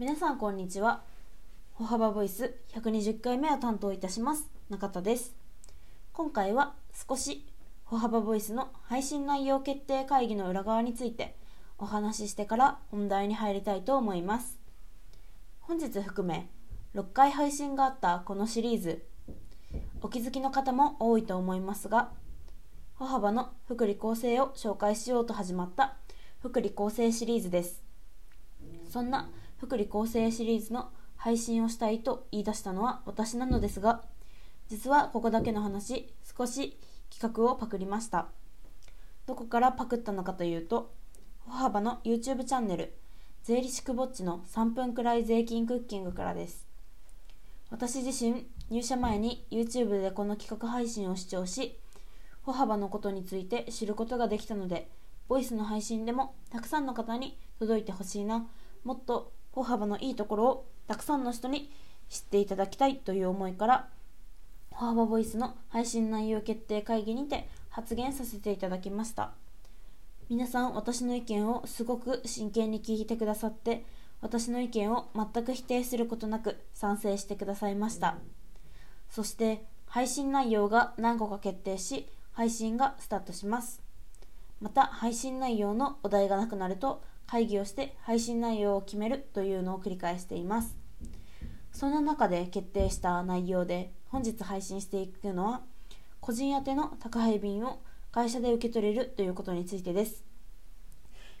皆さんこんにちは。歩幅ボイス120回目を担当いたします。中田です。今回は少し歩幅ボイスの配信内容決定会議の裏側についてお話ししてから本題に入りたいと思います。本日含め6回配信があったこのシリーズお気づきの方も多いと思いますが歩幅の福利厚生を紹介しようと始まった福利厚生シリーズです。そんな福利厚生シリーズの配信をしたいと言い出したのは私なのですが実はここだけの話少し企画をパクりました。どこからパクったのかというと歩幅の YouTube チャンネル税理士くぼっちの3分くらい税金クッキングからです。私自身入社前に YouTube でこの企画配信を視聴し歩幅のことについて知ることができたのでボイスの配信でもたくさんの方に届いてほしいなもっと歩幅のいいところをたくさんの人に知っていただきたいという思いから歩幅ボイスの配信内容決定会議にて発言させていただきました。皆さん私の意見をすごく真剣に聞いてくださって私の意見を全く否定することなく賛成してくださいました。そして配信内容が何個か決定し配信がスタートします。また配信内容のお題がなくなると会議をして配信内容を決めるというのを繰り返しています。そんな中で決定した内容で本日配信していくのは個人宛ての宅配便を会社で受け取れるということについてです。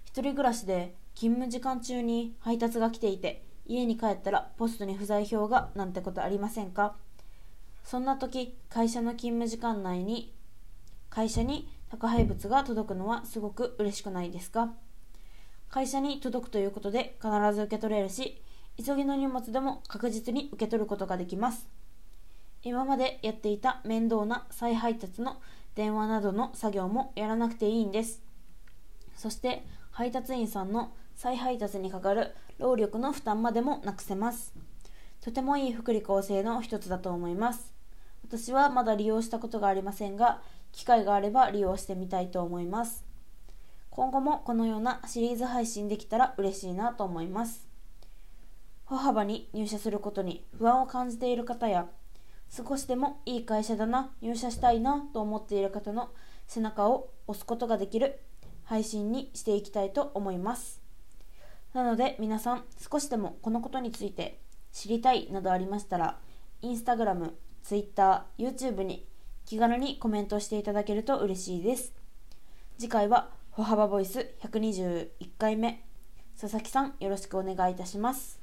一人暮らしで勤務時間中に配達が来ていて家に帰ったらポストに不在票がなんてことありませんか？そんな時会社の勤務時間内に会社に宅配物が届くのはすごく嬉しくないですか？会社に届くということで必ず受け取れるし急ぎの荷物でも確実に受け取ることができます。今までやっていた面倒な再配達の電話などの作業もやらなくていいんです。そして配達員さんの再配達にかかる労力の負担までもなくせます。とてもいい福利厚生の一つだと思います。私はまだ利用したことがありませんが機会があれば利用してみたいと思います。今後もこのようなシリーズ配信できたら嬉しいなと思います。歩幅に入社することに不安を感じている方や少しでもいい会社だな入社したいなと思っている方の背中を押すことができる配信にしていきたいと思います。なので皆さん少しでもこのことについて知りたいなどありましたらインスタグラム、ツイッター、YouTube に気軽にコメントしていただけると嬉しいです。次回は歩幅ボイス121回目。佐々木さんよろしくお願いいたします。